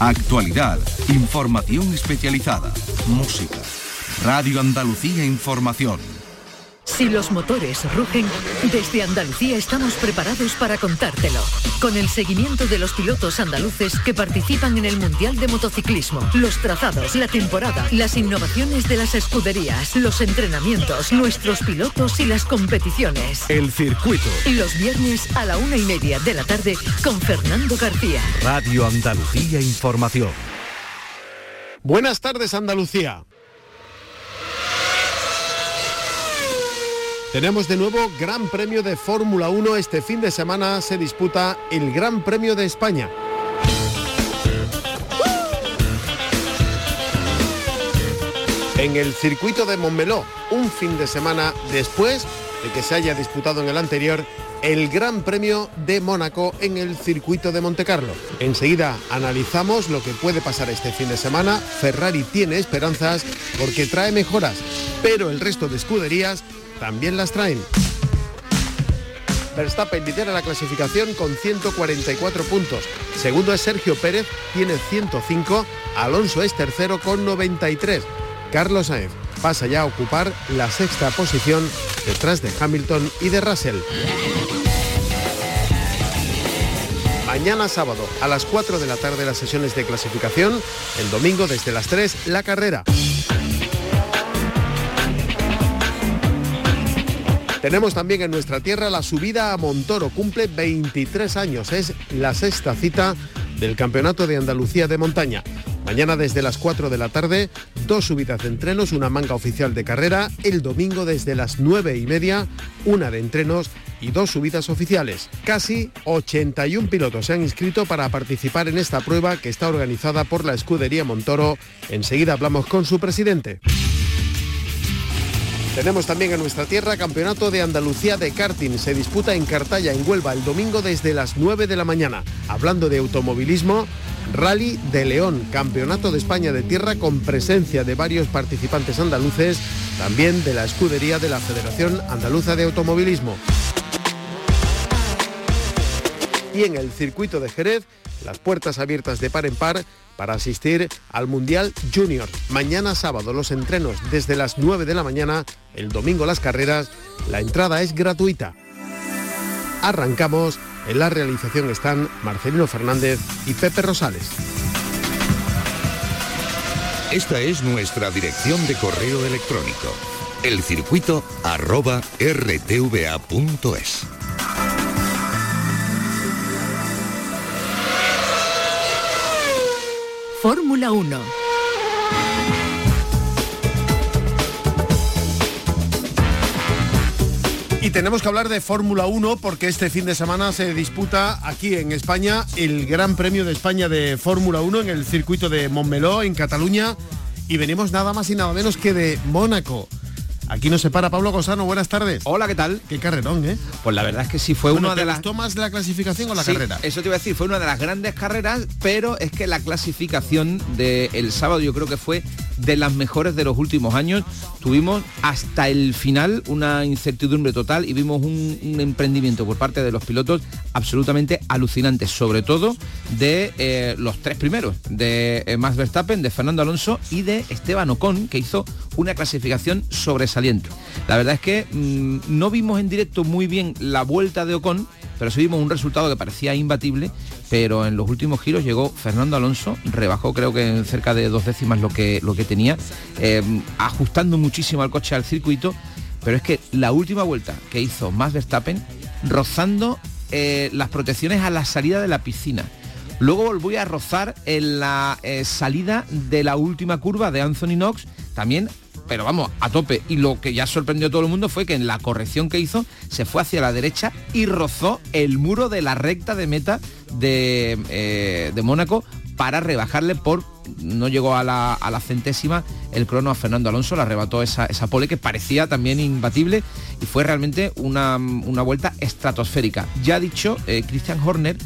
Actualidad, información especializada, música. Radio Andalucía Información. Si los motores rugen, desde Andalucía estamos preparados para contártelo. Con el seguimiento de los pilotos andaluces que participan en el Mundial de Motociclismo, los trazados, la temporada, las innovaciones de las escuderías, los entrenamientos, nuestros pilotos y las competiciones. El circuito. Los viernes a la una y media de la tarde con Fernando García. Radio Andalucía Información. Buenas tardes Andalucía. Tenemos de nuevo Gran Premio de Fórmula 1. Este fin de semana se disputa el Gran Premio de España. En el circuito de Montmeló, un fin de semana después de que se haya disputado en el anterior el Gran Premio de Mónaco en el circuito de Montecarlo. Enseguida analizamos lo que puede pasar este fin de semana. Ferrari tiene esperanzas porque trae mejoras, pero el resto de escuderías también las traen. Verstappen lidera la clasificación con 144 puntos. Segundo es Sergio Pérez, tiene 105. Alonso es tercero con 93. Carlos Sainz pasa ya a ocupar la sexta posición detrás de Hamilton y de Russell. Mañana sábado a las 4 de la tarde las sesiones de clasificación. El domingo desde las 3 la carrera. Tenemos también en nuestra tierra la subida a Montoro, cumple 23 años, es la sexta cita del Campeonato de Andalucía de Montaña. Mañana desde las 4 de la tarde, dos subidas de entrenos, una manga oficial de carrera. El domingo desde las 9 y media, una de entrenos y dos subidas oficiales. Casi 81 pilotos se han inscrito para participar en esta prueba que está organizada por la Escudería Montoro. Enseguida hablamos con su presidente. Tenemos también en nuestra tierra Campeonato de Andalucía de karting. Se disputa en Cartaya, en Huelva, el domingo desde las 9 de la mañana. Hablando de automovilismo, Rally de León, Campeonato de España de Tierra con presencia de varios participantes andaluces, también de la escudería de la Federación Andaluza de Automovilismo. Y en el circuito de Jerez, las puertas abiertas de par en par para asistir al Mundial Junior. Mañana sábado los entrenos desde las 9 de la mañana, el domingo las carreras, la entrada es gratuita. Arrancamos, en la realización están Marcelino Fernández y Pepe Rosales. Esta es nuestra dirección de correo electrónico, elcircuito Fórmula 1. Y tenemos que hablar de Fórmula 1 porque este fin de semana se disputa aquí en España el Gran Premio de España de Fórmula 1 en el circuito de Montmeló, en Cataluña. Y venimos nada más y nada menos que de Mónaco. Aquí nos separa Pablo Gosano, buenas tardes. Hola, ¿qué tal? Qué carrerón, ¿eh? Pues la verdad es que sí fue una de las... más la clasificación o la Sí, carrera? Eso te iba a decir, fue una de las grandes carreras, pero es que la clasificación del sábado yo creo que fue de las mejores de los últimos años. Tuvimos hasta el final una incertidumbre total y vimos un, emprendimiento por parte de los pilotos absolutamente alucinante, sobre todo de eh, los tres primeros, de eh, Max Verstappen, de Fernando Alonso y de Esteban Ocon, que hizo una clasificación sobresaliente. La verdad es que mm, no vimos en directo muy bien la vuelta de Ocon, pero sí vimos un resultado que parecía imbatible, pero en los últimos giros llegó Fernando Alonso, rebajó creo que en cerca de dos décimas lo que, lo que tenía, eh, ajustando muchísimo al coche al circuito, pero es que la última vuelta que hizo Max Verstappen, rozando eh, las protecciones a la salida de la piscina. Luego volví a rozar en la eh, salida de la última curva de Anthony Knox, también, pero vamos, a tope. Y lo que ya sorprendió a todo el mundo fue que en la corrección que hizo se fue hacia la derecha y rozó el muro de la recta de meta de, eh, de Mónaco para rebajarle por no llegó a la, a la centésima el crono a Fernando Alonso, le arrebató esa, esa pole que parecía también imbatible y fue realmente una, una vuelta estratosférica. Ya ha dicho eh, Christian Horner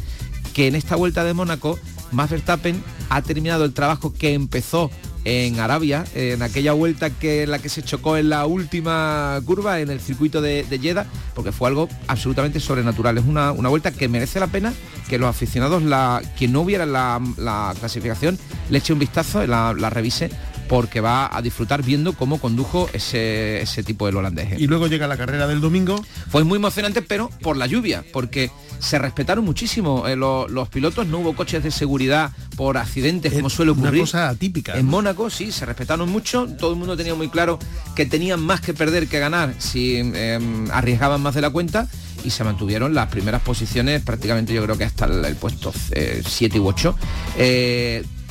que en esta vuelta de Mónaco, Max Verstappen ha terminado el trabajo que empezó en Arabia, en aquella vuelta que la que se chocó en la última curva en el circuito de, de Jeddah, porque fue algo absolutamente sobrenatural. Es una, una vuelta que merece la pena que los aficionados, la, quien no hubiera la, la clasificación, le eche un vistazo, la, la revise porque va a disfrutar viendo cómo condujo ese, ese tipo de holandés. ¿eh? Y luego llega la carrera del domingo. Fue muy emocionante, pero por la lluvia, porque se respetaron muchísimo eh, lo- los pilotos, no hubo coches de seguridad por accidentes como suele ocurrir. Una cosa atípica. En ¿no? Mónaco sí, se respetaron mucho, todo el mundo tenía muy claro que tenían más que perder que ganar si eh, arriesgaban más de la cuenta y se mantuvieron las primeras posiciones prácticamente yo creo que hasta el, el puesto 7 u 8.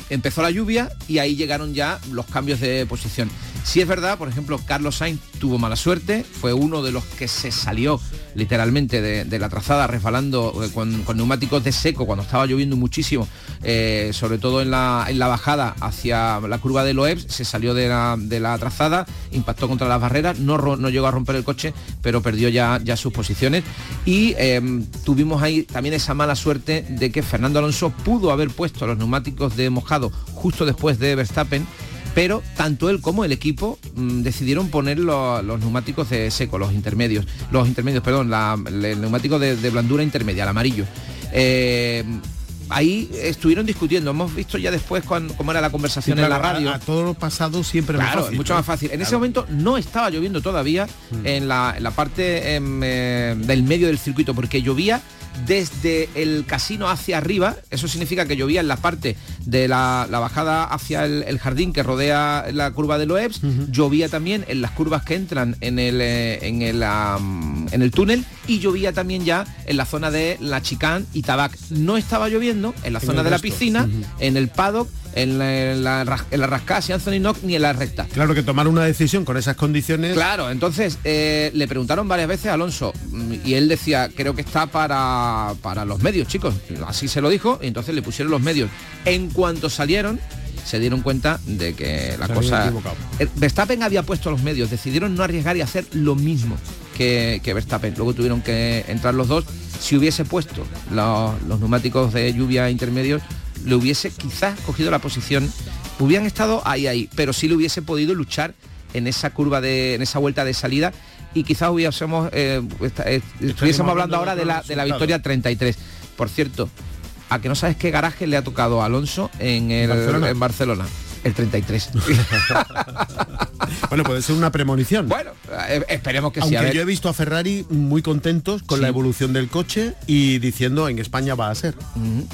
Empezó la lluvia y ahí llegaron ya los cambios de posición. Si es verdad, por ejemplo, Carlos Sainz tuvo mala suerte, fue uno de los que se salió literalmente de, la trazada resbalando eh, con, neumáticos de seco cuando estaba lloviendo muchísimo, eh, sobre todo en la, bajada hacia la curva de Loebs, se salió de la, trazada, impactó contra las barreras, no, llegó a romper el coche, pero perdió ya, sus posiciones. Y eh, tuvimos ahí también esa mala suerte de que Fernando Alonso pudo haber puesto los neumáticos de mojado justo después de Verstappen, pero tanto él como el equipo mm, decidieron poner lo- los neumáticos de seco, los intermedios, los intermedios, perdón, la- el neumático de, de blandura intermedia, el amarillo. Eh, ahí estuvieron discutiendo, hemos visto ya después cómo era la conversación Sí, en la radio. A, a todo lo pasado siempre Claro, más fácil. mucho ¿no? más fácil. En ese momento no estaba lloviendo todavía Mm. en, la, en la parte em, eh, del medio del circuito, porque llovía desde el casino hacia arriba. Eso significa que llovía en la parte de la, la bajada hacia el, el jardín que rodea la curva de Loebs. Llovía también en las curvas que entran en el, eh, en el, en el túnel y llovía también ya en la zona de la Chicán y Tabac. No estaba lloviendo en la En zona de la piscina, en el paddock, en la, en la, ras- en la rascada, si Anthony Knock, ni en la recta. Claro que tomar una decisión con esas condiciones. Claro, entonces eh, le preguntaron varias veces a Alonso mm, y él decía, creo que está para, para los medios, chicos. Así se lo dijo y entonces le pusieron los medios. En cuanto salieron, se dieron cuenta de que la Se cosa... Eh, Verstappen había puesto los medios, decidieron no arriesgar y hacer lo mismo que, que Verstappen. Luego tuvieron que entrar los dos. Si hubiese puesto los, los neumáticos de lluvia intermedios, le hubiese quizás cogido la posición, hubieran estado ahí, ahí, pero sí le hubiese podido luchar en esa curva de, en esa vuelta de salida y quizás hubiésemos, eh, eh, estuviésemos hablando ahora de la, de la victoria 33. Por cierto, a que no sabes qué garaje le ha tocado a Alonso en, el, Barcelona. en Barcelona. El 33. Bueno, puede ser una premonición. bueno, eh, esperemos que sí. Aunque yo he visto a Ferrari muy contentos con Sí. la evolución del coche y diciendo en España va a ser.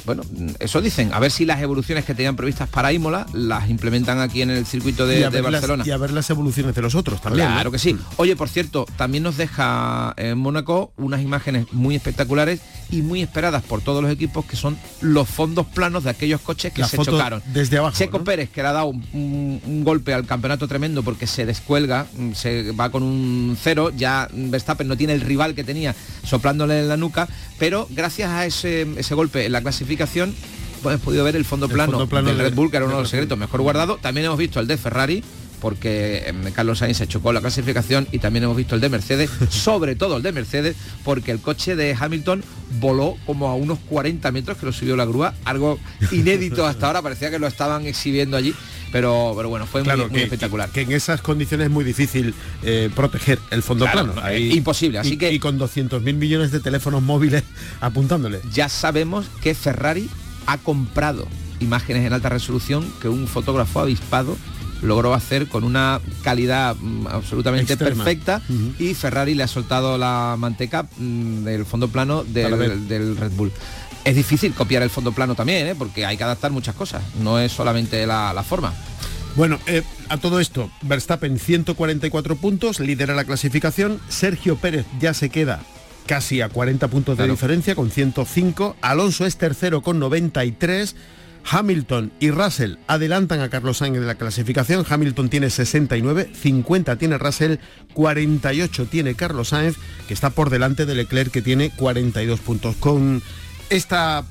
Bueno, eso dicen. A ver si las evoluciones que tenían previstas para Imola las implementan aquí en el circuito de, las, Barcelona. y a ver las evoluciones de los otros también. ¿no? Claro que sí. Oye, por cierto, también nos deja en Mónaco unas imágenes muy espectaculares y muy esperadas por todos los equipos que son los fondos planos de aquellos coches que La se chocaron. desde abajo, Checo ¿no? Pérez, que le ha dado un, un- un golpe al campeonato tremendo porque se descuelga, mm, se va con un cero, ya Verstappen no tiene el rival que tenía soplándole en la nuca, pero gracias a ese, ese golpe en la clasificación pues, hemos podido ver el fondo El plano, fondo plano del de- Red Bull, que era uno de de los secretos mejor guardado. También hemos visto el de Ferrari, porque em, Carlos Sainz se chocó la clasificación y también hemos visto el de Mercedes, sobre todo el de Mercedes, porque el coche de Hamilton voló como a unos 40 metros que lo subió la grúa, algo inédito hasta ahora, parecía que lo estaban exhibiendo allí, pero, pero bueno, fue Claro, muy, que, espectacular. que en esas condiciones es muy difícil eh, proteger el fondo Claro, plano. no, Ahí- imposible, así y, que- y con 200.000 millones de teléfonos móviles apuntándole. ya sabemos que Ferrari ha comprado imágenes en alta resolución que un fotógrafo avispado logró hacer con una calidad mm, absolutamente Extrema. perfecta y Ferrari le ha soltado la manteca mm, del fondo plano del, del Red Bull. Es difícil copiar el fondo plano también, ¿eh? porque hay que adaptar muchas cosas, no es solamente la, la forma. Bueno, eh, a todo esto, Verstappen 144 puntos, lidera la clasificación, Sergio Pérez ya se queda casi a 40 puntos de Claro. diferencia con 105, Alonso es tercero con 93, Hamilton y Russell adelantan a Carlos Sainz de la clasificación, Hamilton tiene 69, 50 tiene Russell, 48 tiene Carlos Sainz, que está por delante de Leclerc que tiene 42 puntos. Con esta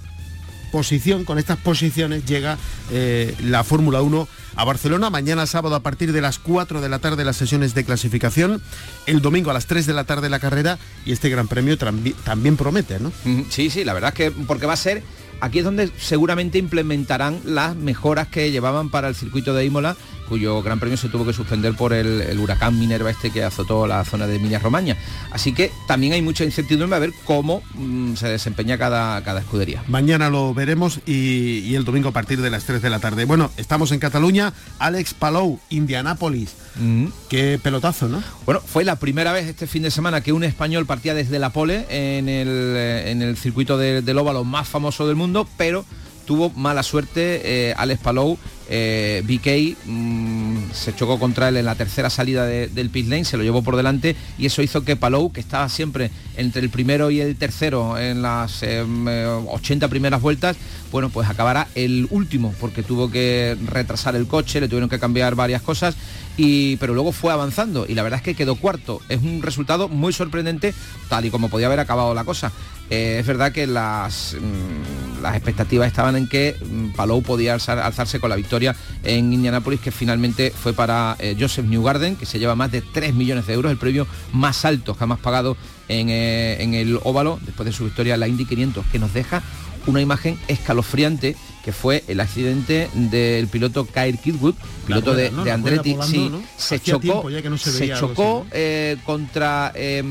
posición, con estas posiciones llega eh, la Fórmula 1 a Barcelona. Mañana sábado a partir de las 4 de la tarde las sesiones de clasificación. El domingo a las 3 de la tarde la carrera y este gran premio tambi- también promete, ¿no? Sí, sí, la verdad es que porque va a ser aquí es donde seguramente implementarán las mejoras que llevaban para el circuito de Imola cuyo gran premio se tuvo que suspender por el, huracán Minerva este que azotó la zona de Emilia Romagna. Así que también hay mucha incertidumbre a ver cómo mm, se desempeña cada, cada escudería. Mañana lo veremos y, el domingo a partir de las 3 de la tarde. Bueno, estamos en Cataluña, Alex Palou, Indianápolis. Mm. Qué pelotazo, ¿no? Bueno, fue la primera vez este fin de semana que un español partía desde la pole en el, eh, en el circuito del óvalo más famoso del mundo, pero tuvo mala suerte eh, Alex Palou, eh, BK mm, se chocó contra él en la tercera salida del pit lane, se lo llevó por delante y eso hizo que Palou, que estaba siempre entre el primero y el tercero en las 80 em, primeras vueltas, bueno, pues acabara el último porque tuvo que retrasar el coche, le tuvieron que cambiar varias cosas y, pero luego fue avanzando y la verdad es que quedó cuarto. Es un resultado muy sorprendente, tal y como podía haber acabado la cosa. Eh, es verdad que las, mm, las expectativas estaban en que mm, Palou podía alzarse con la victoria en Indianápolis, que finalmente fue para eh, Joseph Newgarden, que se lleva más de 3 millones de euros, el premio más alto jamás pagado en, eh, en el óvalo, después de su victoria en la Indy 500, que nos deja una imagen escalofriante que fue el accidente del piloto Kyle Kidwood, piloto de, Andretti, sí, se chocó, se, chocó eh, contra eh,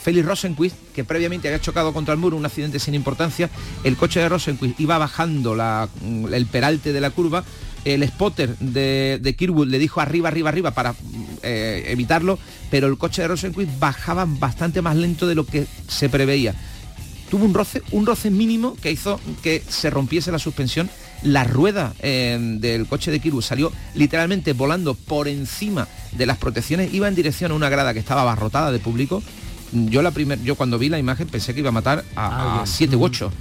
Felix Rosenquist, que previamente había chocado contra el muro, un accidente sin importancia. El coche de Rosenquist iba bajando la, el peralte de la curva, el spotter de, de Kirwood le dijo arriba, arriba, arriba para eh, evitarlo, pero el coche de Rosenquist bajaba bastante más lento de lo que se preveía tuvo un roce, un roce mínimo que hizo que se rompiese la suspensión. La rueda eh, del coche de Kirby salió literalmente volando por encima de las protecciones, iba en dirección a una grada que estaba abarrotada de público. Yo la primer, yo cuando vi la imagen pensé que iba a matar a 7 u 8,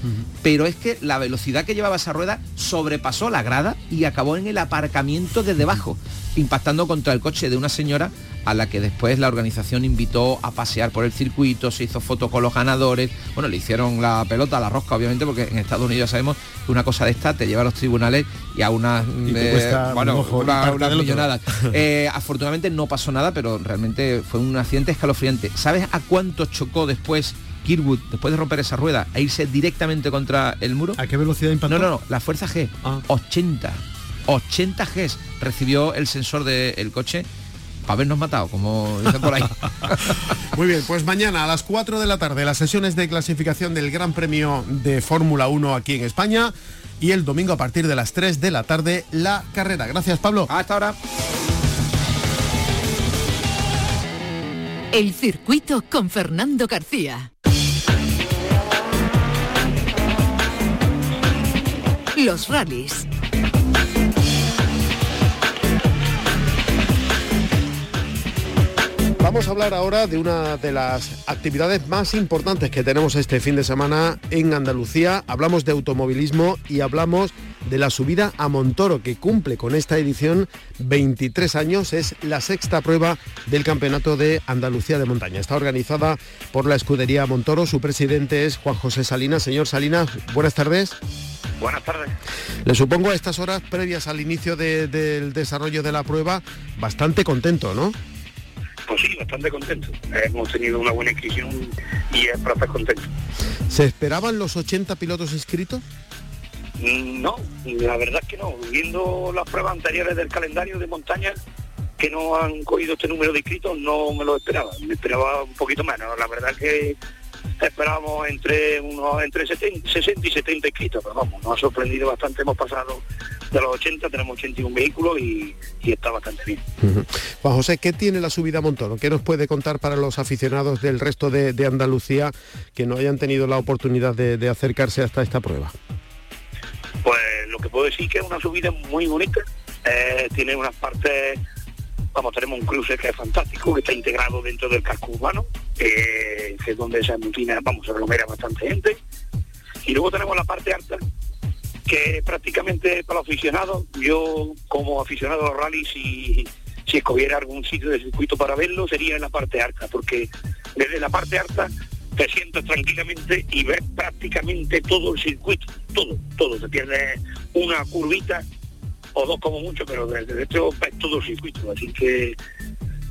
pero es que la velocidad que llevaba esa rueda sobrepasó la grada y acabó en el aparcamiento de debajo, impactando contra el coche de una señora a la que después la organización invitó a pasear por el circuito, se hizo fotos con los ganadores, bueno, le hicieron la pelota a la rosca, obviamente, porque en Estados Unidos sabemos que una cosa de esta te lleva a los tribunales y a unas, eh, bueno, millonadas. Eh, afortunadamente no pasó nada, pero realmente fue un accidente escalofriante. ¿Sabes a cuánto chocó después Kirwood, después de romper esa rueda, a irse directamente contra el muro? ¿A qué velocidad impactó? No, no, no, la fuerza G, 80. 80 Gs recibió el sensor del coche para habernos matado, como dicen por ahí. Muy bien, pues mañana a las 4 de la tarde las sesiones de clasificación del Gran Premio de Fórmula 1 aquí en España y el domingo a partir de las 3 de la tarde la carrera. Gracias Pablo. Hasta ahora. El circuito con Fernando García. Los rallies Vamos a hablar ahora de una de las actividades más importantes que tenemos este fin de semana en Andalucía. Hablamos de automovilismo y hablamos de la subida a Montoro, que cumple con esta edición 23 años. Es la sexta prueba del Campeonato de Andalucía de Montaña. Está organizada por la escudería Montoro. Su presidente es Juan José Salinas. Señor Salinas, buenas tardes. Buenas tardes. Le supongo a estas horas previas al inicio del desarrollo de la prueba bastante contento, ¿no? Pues sí, bastante contento. Hemos tenido una buena inscripción y el profe contento. ¿Se esperaban los 80 pilotos inscritos? Mm, no, la verdad es que no. Viendo las pruebas anteriores del calendario de montaña que no han cogido este número de inscritos, no me lo esperaba. Me esperaba un poquito menos. La verdad es que esperábamos entre unos entre 60 y 70 inscritos, pero vamos, nos ha sorprendido bastante. Hemos pasado de los 80, tenemos 81 vehículos y, está bastante bien. Juan José, ¿qué tiene la subida a Montoro? ¿Qué nos puede contar para los aficionados del resto de, Andalucía que no hayan tenido la oportunidad de, acercarse hasta esta prueba? Pues lo que puedo decir que es una subida muy bonita, eh, tiene unas partes vamos, tenemos un cruce que es fantástico, que está integrado dentro del casco urbano, que es donde se amutina, vamos, se aglomera bastante gente. Y luego tenemos la parte alta, que prácticamente para los aficionados, yo como aficionado a los rallies, si, escogiera algún sitio de circuito para verlo, sería en la parte alta, porque desde la parte alta te sientas tranquilamente y ves prácticamente todo el circuito, todo, todo, se pierde una curvita o dos como mucho, pero desde esto ves todo el circuito, así que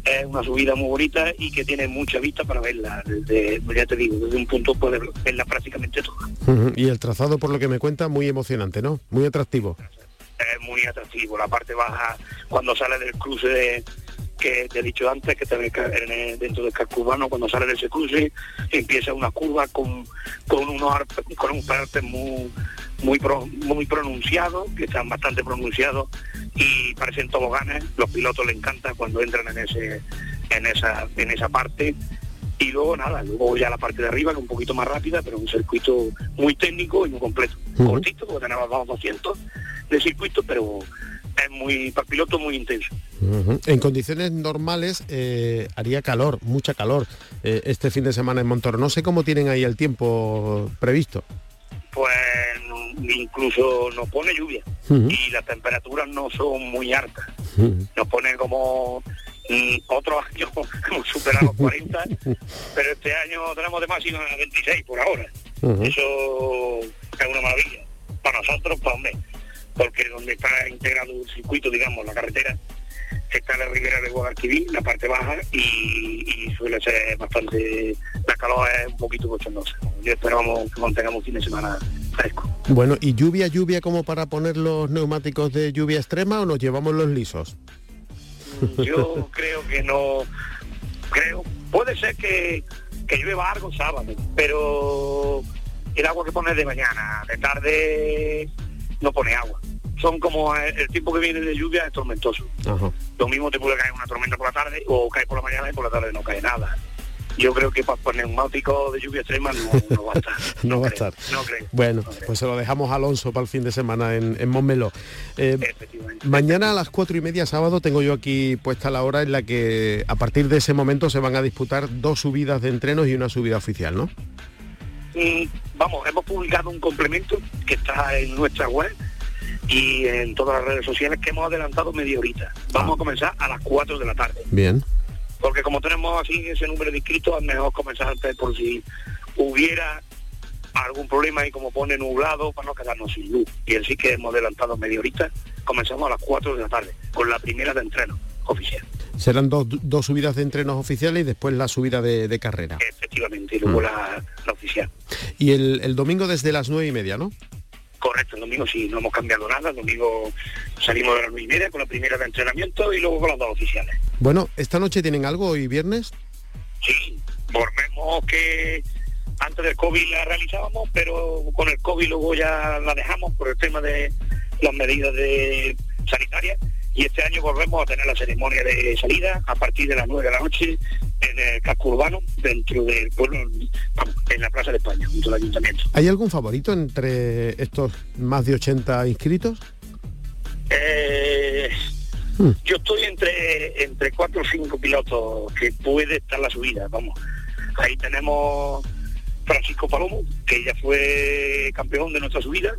es una subida muy bonita y que tiene mucha vista para verla. Desde, pues ya te digo, desde un punto puedes verla prácticamente toda. Y el trazado, por lo que me cuenta, muy emocionante, ¿no? Muy atractivo. Es muy atractivo, la parte baja cuando sale del cruce de, que te he dicho antes, que también dentro del casco urbano, cuando sale de ese cruce, empieza una curva con, con unos con un parte muy muy muy pronunciados, que están bastante pronunciados y parecen toboganes, los pilotos les encanta cuando entran en ese en esa en esa parte y luego nada, luego ya la parte de arriba que es un poquito más rápida, pero un circuito muy técnico y muy completo. Cortito, porque tenemos 200 de circuito, pero es muy, para piloto muy intenso. En condiciones normales eh, haría calor, mucha calor eh, este fin de semana en Montoro. No sé cómo tienen ahí el tiempo previsto. Pues incluso nos pone lluvia y las temperaturas no son muy altas. Nos pone como otros años hemos superado los 40, pero este año tenemos de máxima 26 por ahora. Eso es una maravilla. Para nosotros, para hombre, porque donde está integrado el circuito, digamos, la carretera, está la ribera de Guadalquivir, la parte baja, y, suele ser bastante, la calor es un poquito bochornosa. Yo esperamos que mantengamos fin de semana fresco. Bueno, ¿y lluvia, lluvia como para poner los neumáticos de lluvia extrema o nos llevamos los lisos? Yo creo que no, creo, puede ser que, que llueva algo sábado, pero el agua que pone de mañana, de tarde no pone agua. Son como el, tipo tiempo que viene de lluvia es tormentoso. Lo mismo te puede caer una tormenta por la tarde o cae por la mañana y por la tarde no cae nada yo creo que para neumático de lluvia extrema no, va a estar. no, va a estar. No creo. Bueno, pues se lo dejamos a Alonso para el fin de semana en, en Montmeló. Eh, mañana a las cuatro y media sábado tengo yo aquí puesta la hora en la que a partir de ese momento se van a disputar dos subidas de entrenos y una subida oficial, ¿no? Mm, vamos, hemos publicado un complemento que está en nuestra web y en todas las redes sociales que hemos adelantado media horita. Vamos ah. a comenzar a las 4 de la tarde. Bien porque como tenemos así ese número de inscritos, es mejor comenzar antes por si hubiera algún problema y como pone nublado para no quedarnos sin luz. Y así que hemos adelantado media horita, comenzamos a las 4 de la tarde, con la primera de entreno oficial. Serán dos, subidas de entrenos oficiales y después la subida de, carrera. Efectivamente, y luego mm. la, oficial. Y el, el domingo desde las nueve y media, ¿no? Correcto, el domingo sí, no hemos cambiado nada. El domingo salimos de las nueve y media con la primera de entrenamiento y luego con las dos oficiales. Bueno, ¿esta noche tienen algo hoy viernes? Sí, volvemos que antes del COVID la realizábamos, pero con el COVID luego ya la dejamos por el tema de las medidas de sanitarias y este año volvemos a tener la ceremonia de salida a partir de las 9 de la noche en el casco urbano, dentro del pueblo, en la Plaza de España, junto al Ayuntamiento. ¿Hay algún favorito entre estos más de 80 inscritos? Eh, hmm. Yo estoy entre entre cuatro o cinco pilotos que puede estar la subida, vamos. Ahí tenemos Francisco Palomo, que ya fue campeón de nuestra subida,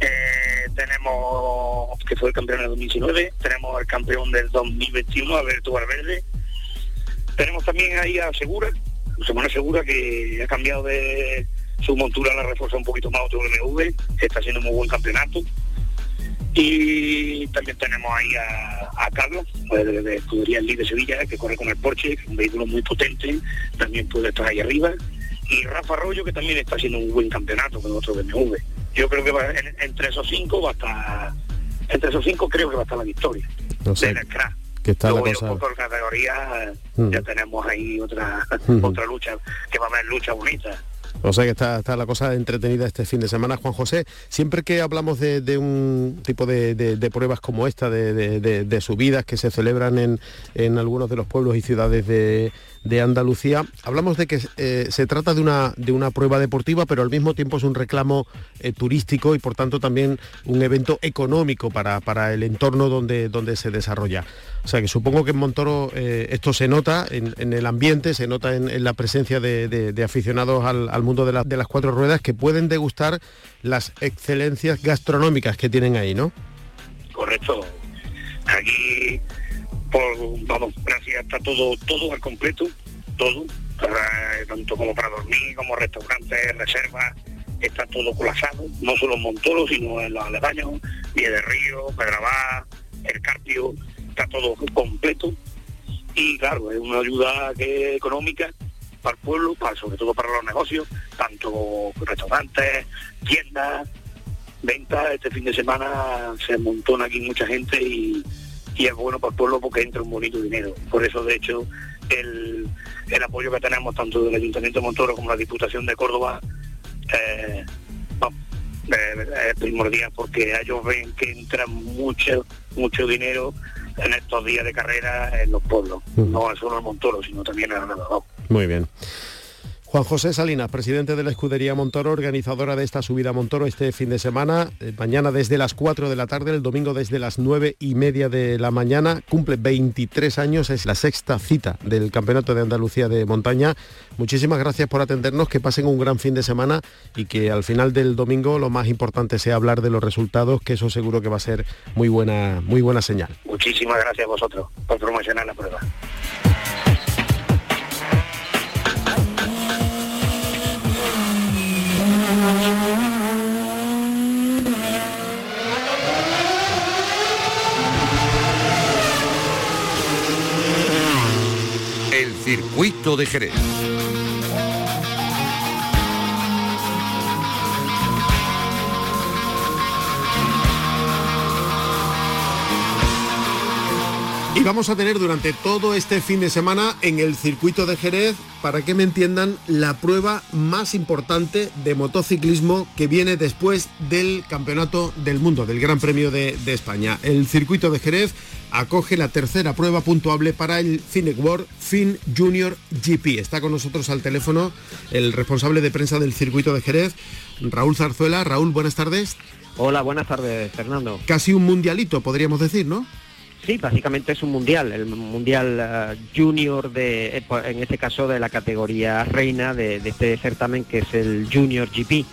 eh, tenemos, que fue el campeón del 2019, tenemos el campeón del 2021, Alberto Valverde. Tenemos también ahí a Segura, Semana Segura, que ha cambiado de su montura, la refuerza un poquito más otro BMW, está haciendo un muy buen campeonato. Y también tenemos ahí a, Carlos, de, de Escudería de Sevilla, que corre con el Porsche, un vehículo muy potente, también puede estar ahí arriba. Y Rafa Arroyo, que también está haciendo un buen campeonato con otro BMW yo creo que entre esos cinco va a estar, entre esos cinco creo que va a estar la victoria no sé, Que está la cosa... por categoría mm. ya tenemos ahí otra mm. otra lucha, que va a haber lucha bonita. O sea que está, está, la cosa entretenida este fin de semana. Juan José, siempre que hablamos de, un tipo de, pruebas como esta, de, subidas que se celebran en, en algunos de los pueblos y ciudades de, de Andalucía. Hablamos de que eh, se trata de una, de una prueba deportiva, pero al mismo tiempo es un reclamo eh, turístico y por tanto también un evento económico para, para, el entorno donde, donde se desarrolla. O sea que supongo que en Montoro eh, esto se nota en, el ambiente, se nota en, la presencia de, aficionados al, mundo de, de las cuatro ruedas que pueden degustar las excelencias gastronómicas que tienen ahí, ¿no? Correcto. Aquí por, vamos, gracias, está todo, todo al completo, todo, tanto como para dormir, como restaurantes, reservas, está todo colapsado, no solo en Montoro, sino en los aledaños, Vía de Río, Pedrabá, El Carpio, está todo completo. Y claro, es una ayuda económica para el pueblo, para, sobre todo para los negocios, tanto restaurantes, tiendas, ventas. Este fin de semana se montó aquí mucha gente y y es bueno para el pueblo porque entra un bonito dinero. Por eso, de hecho, el, apoyo que tenemos tanto del Ayuntamiento de Montoro como la Diputación de Córdoba eh, es primordial porque ellos ven que entra mucho, mucho dinero en estos días de carrera en los pueblos, no solo en Montoro, sino también en el Muy bien. Juan José Salinas, presidente de la Escudería Montoro, organizadora de esta subida a Montoro este fin de semana, eh, mañana desde las 4 de la tarde, el domingo desde las 9 y media de la mañana, cumple 23 años, es la sexta cita del Campeonato de Andalucía de Montaña. Muchísimas gracias por atendernos, que pasen un gran fin de semana y que al final del domingo lo más importante sea hablar de los resultados, que eso seguro que va a ser muy buena, muy buena señal. Muchísimas gracias a vosotros por promocionar la prueba. Circuito de Jerez. Y vamos a tener durante todo este fin de semana en el circuito de Jerez, para que me entiendan, la prueba más importante de motociclismo que viene después del Campeonato del Mundo, del Gran Premio de, España. El circuito de Jerez acoge la tercera prueba puntuable para el Finec World Fin Junior GP. Está con nosotros al teléfono el responsable de prensa del circuito de Jerez, Raúl Zarzuela. Raúl, buenas tardes. Hola, buenas tardes, Fernando. Casi un mundialito, podríamos decir, ¿no? Sí, básicamente es un mundial, el mundial eh, junior de, eh, en este caso de la categoría reina de, este certamen que es el Junior GP.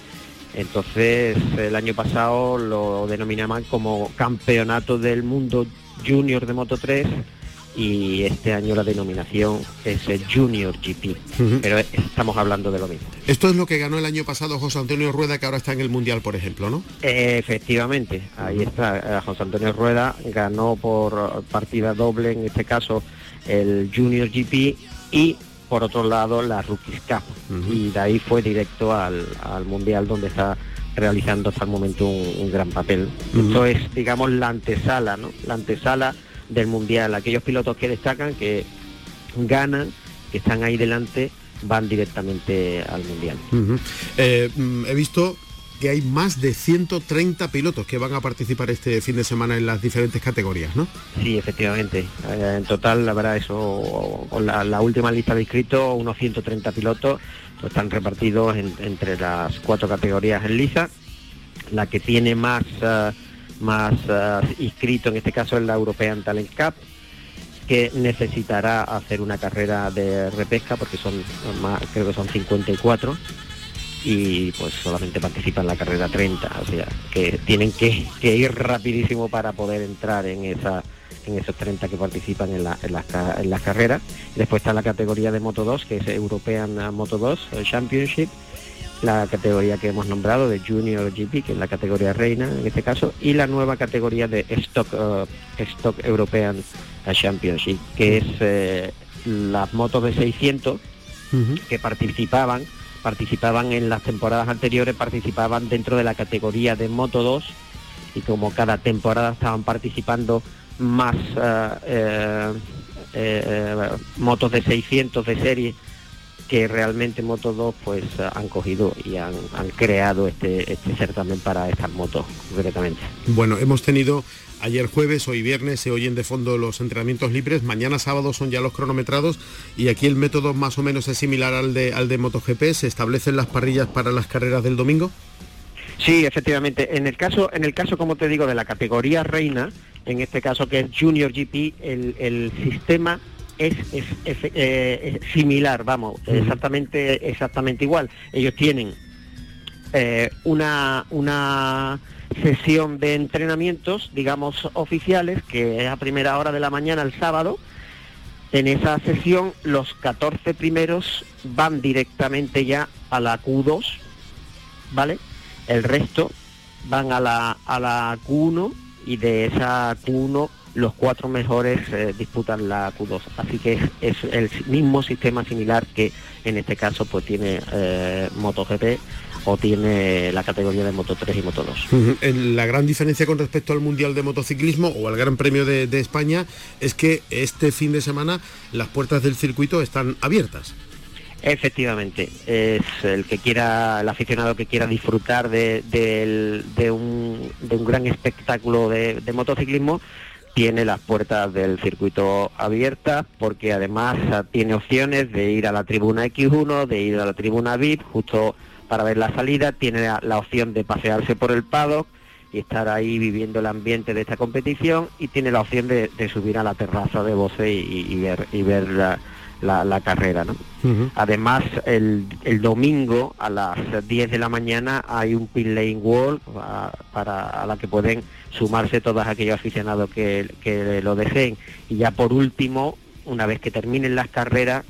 Entonces el año pasado lo denominaban como Campeonato del Mundo Junior de Moto 3 y este año la denominación es el Junior GP, pero estamos hablando de lo mismo. Esto es lo que ganó el año pasado José Antonio Rueda, que ahora está en el Mundial, por ejemplo, ¿no? efectivamente, ahí está, eh, José Antonio Rueda ganó por partida doble, en este caso el Junior GP y por otro lado la Rookies Cup, y de ahí fue directo al, Mundial donde está realizando hasta el momento un, gran papel. Esto es, digamos, la antesala, ¿no? La antesala del Mundial. Aquellos pilotos que destacan, que ganan, que están ahí delante, van directamente al Mundial. Eh, mm, he visto que hay más de 130 pilotos que van a participar este fin de semana en las diferentes categorías, ¿no? Sí, efectivamente. Eh, en total, la verdad, eso, con la, última lista de inscritos, unos 130 pilotos, pues están repartidos entre las cuatro categorías en lisa. La que tiene más... Eh, más uh, inscrito, en este caso en la European Talent Cup, que necesitará hacer una carrera de repesca porque son más, creo que son 54 y pues solamente participa en la carrera 30, o sea que tienen que, ir rapidísimo para poder entrar en esa en esos 30 que participan en, las, en las carreras. Después está la categoría de Moto 2, que es European Moto 2 Championship, la categoría que hemos nombrado de Junior GP, que es la categoría reina en este caso, y la nueva categoría de Stock, uh, Stock European Championship, que es eh, las motos de 600 que participaban, participaban en las temporadas anteriores, participaban dentro de la categoría de Moto 2 y como cada temporada estaban participando más uh, eh, eh, motos de 600 de serie que realmente Moto 2 pues han cogido y han, creado este, este certamen para estas motos concretamente. Bueno, hemos tenido ayer jueves, hoy viernes se oyen de fondo los entrenamientos libres, mañana sábado son ya los cronometrados y aquí el método más o menos es similar al de, al de MotoGP, ¿se establecen las parrillas para las carreras del domingo? Sí, efectivamente. En el caso, en el caso, como te digo, de la categoría reina, en este caso que es Junior GP, el, el sistema es, eh, similar, vamos, exactamente, exactamente igual. Ellos tienen eh, una, una sesión de entrenamientos, digamos, oficiales, que es a primera hora de la mañana el sábado. En esa sesión los 14 primeros van directamente ya a la Q2, ¿vale? El resto van a la, a la Q1 y de esa Q1 los cuatro mejores eh, disputan la Q2. Así que es, el mismo sistema similar que en este caso pues tiene eh, MotoGP, o tiene la categoría de Moto 3 y Moto 2. La gran diferencia con respecto al Mundial de Motociclismo o al Gran Premio de, España es que este fin de semana las puertas del circuito están abiertas. Efectivamente, es el que quiera, el aficionado que quiera disfrutar de, un, gran espectáculo de, motociclismo, tiene las puertas del circuito abiertas porque además tiene opciones de ir a la tribuna X1, de ir a la tribuna VIP, justo para ver la salida, tiene la, opción de pasearse por el paddock y estar ahí viviendo el ambiente de esta competición y tiene la opción de, subir a la terraza de Voce y, ver, y ver la, carrera. ¿no? Además, el, domingo a las 10 de la mañana hay un pit lane wall para, a la que pueden sumarse todos aquellos aficionados que, que lo deseen. Y ya por último, una vez que terminen las carreras,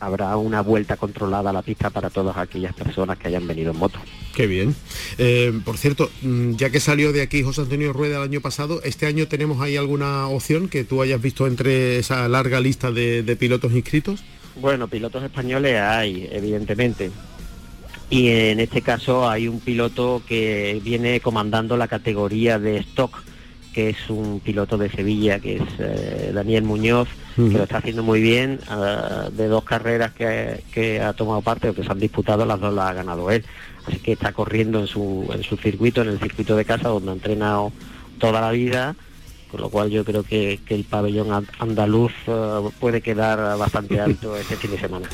habrá una vuelta controlada a la pista para todas aquellas personas que hayan venido en moto. Qué bien. Eh, por cierto, mm, ya que salió de aquí José Antonio Rueda el año pasado, ¿este año tenemos ahí alguna opción que tú hayas visto entre esa larga lista de, pilotos inscritos? Bueno, pilotos españoles hay, evidentemente. Y en este caso hay un piloto que viene comandando la categoría de stock que es un piloto de Sevilla, que es eh, Daniel Muñoz, que lo está haciendo muy bien, ah, de dos carreras que, ha tomado parte o que se han disputado, las dos las ha ganado él. Así que está corriendo en su, en su circuito, en el circuito de casa, donde ha entrenado toda la vida con lo cual yo creo que, el pabellón andaluz eh, puede quedar bastante alto este fin de semana.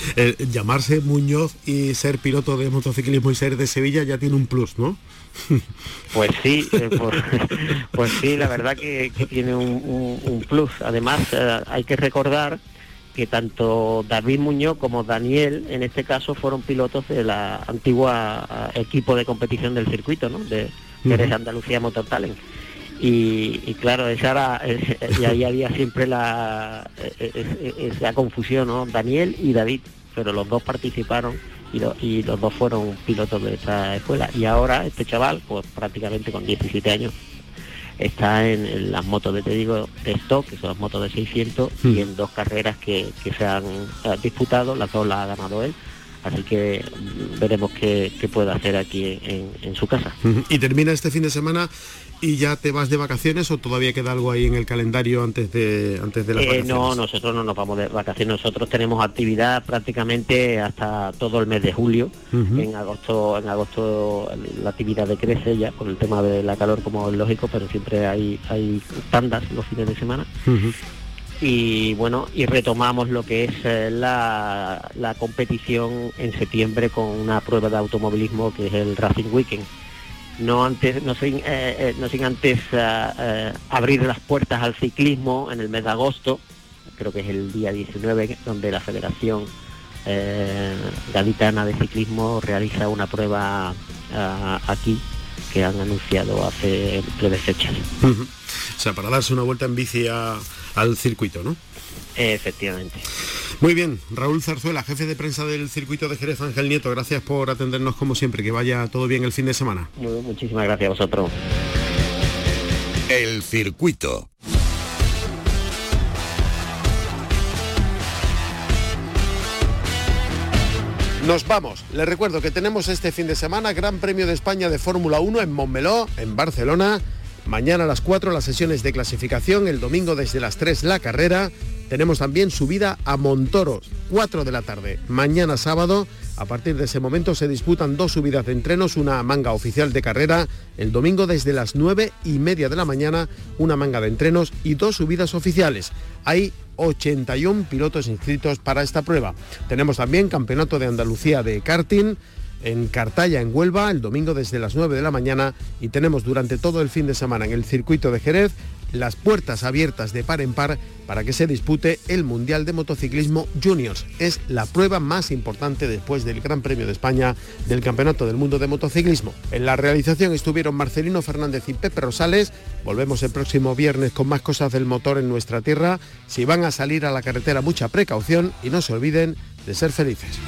llamarse Muñoz y ser piloto de motociclismo y ser de Sevilla ya tiene un plus, ¿no? Pues sí, eh, pues, sí, la verdad que, tiene un, plus. Además, eh, hay que recordar que tanto David Muñoz como Daniel, en este caso, fueron pilotos de la antigua equipo de competición del circuito, ¿no? De, de Andalucía Motor Talent y, claro, esa era, y ahí había siempre la, esa confusión, ¿no? Daniel y David, pero los dos participaron y, los dos fueron pilotos de esta escuela. Y ahora este chaval, pues prácticamente con 17 años, está en, las motos de, te digo, de stock, que son las motos de 600, y hmm. en dos carreras que, se han disputado, las dos las ha ganado él. Así que veremos qué, puede hacer aquí en, su casa. Y termina este fin de semana y ya te vas de vacaciones o todavía queda algo ahí en el calendario antes de antes de las eh, No, nosotros no nos vamos de vacaciones, nosotros tenemos actividad prácticamente hasta todo el mes de julio. En agosto, en agosto la actividad decrece ya por el tema de la calor como es lógico, pero siempre hay, hay tandas los fines de semana. y bueno, y retomamos lo que es eh, la, la, competición en septiembre con una prueba de automovilismo que es el Racing Weekend no antes no sin, eh, eh, no sin antes eh, abrir las puertas al ciclismo en el mes de agosto creo que es el día 19 donde la Federación Gaditana de Ciclismo realiza una prueba aquí que han anunciado hace breves fechas. o sea, para darse una vuelta en bici al circuito, ¿no? Efectivamente. Muy bien, Raúl Zarzuela, jefe de prensa del circuito de Jerez Ángel Nieto, gracias por atendernos como siempre, que vaya todo bien el fin de semana. muchísimas gracias a vosotros. El circuito. Nos vamos. Les recuerdo que tenemos este fin de semana Gran Premio de España de Fórmula 1 en Montmeló, en Barcelona. Mañana a las 4 las sesiones de clasificación, el domingo desde las 3 la carrera tenemos también subida a Montoro, 4 de la tarde. Mañana sábado, a partir de ese momento se disputan dos subidas de entrenos, una manga oficial de carrera, el domingo desde las 9 y media de la mañana, una manga de entrenos y dos subidas oficiales. Hay 81 pilotos inscritos para esta prueba. Tenemos también Campeonato de Andalucía de karting, en Cartaya, en Huelva, el domingo desde las 9 de la mañana y tenemos durante todo el fin de semana en el circuito de Jerez las puertas abiertas de par en par para que se dispute el Mundial de Motociclismo Juniors. Es la prueba más importante después del Gran Premio de España del Campeonato del Mundo de Motociclismo. En la realización estuvieron Marcelino Fernández y Pepe Rosales. Volvemos el próximo viernes con más cosas del motor en nuestra tierra. Si van a salir a la carretera, mucha precaución y no se olviden de ser felices.